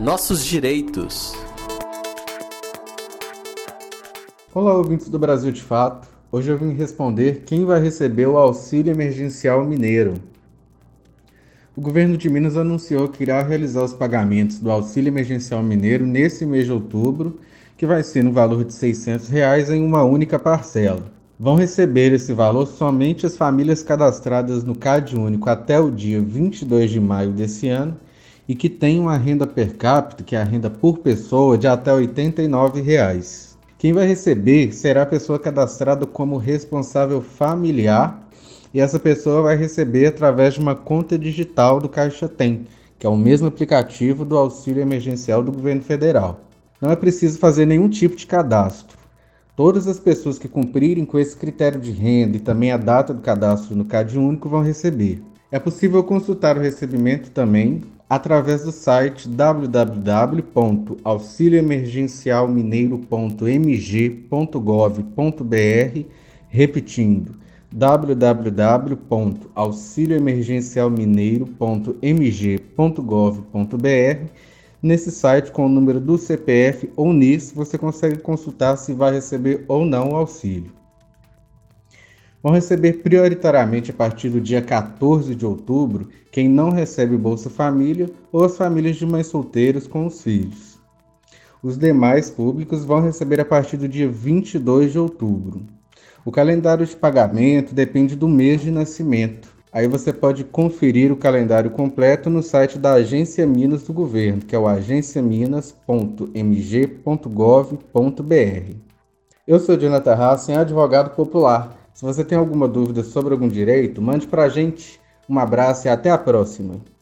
Nossos direitos. Olá, ouvintes do Brasil de Fato. Hoje eu vim responder quem vai receber o auxílio emergencial mineiro. O governo de Minas anunciou que irá realizar os pagamentos do auxílio emergencial mineiro nesse mês de outubro, que vai ser no valor de 600 reais em uma única parcela. Vão receber esse valor somente as famílias cadastradas no CAD único até o dia 22 de maio desse ano e que tenham a renda per capita, que é a renda por pessoa, de até 89 reais. Quem vai receber será a pessoa cadastrada como responsável familiar e essa pessoa vai receber através de uma conta digital do Caixa Tem, que é o mesmo aplicativo do auxílio emergencial do governo federal. Não é preciso fazer nenhum tipo de cadastro. Todas as pessoas que cumprirem com esse critério de renda e também a data do cadastro no CAD único vão receber. É possível consultar o recebimento também através do site www.auxilioemergencialmineiro.mg.gov.br, repetindo www.auxilioemergencialmineiro.mg.gov.br. Nesse site, com o número do CPF ou NIS, você consegue consultar se vai receber ou não o auxílio. Vão receber prioritariamente a partir do dia 14 de outubro quem não recebe Bolsa Família ou as famílias de mães solteiras com os filhos. Os demais públicos vão receber a partir do dia 22 de outubro. O calendário de pagamento depende do mês de nascimento. Aí você pode conferir o calendário completo no site da Agência Minas do Governo, que é o agenciaminas.mg.gov.br. Eu sou Jonathan Hassen, advogado popular. Se você tem alguma dúvida sobre algum direito, mande para a gente. Um abraço e até a próxima!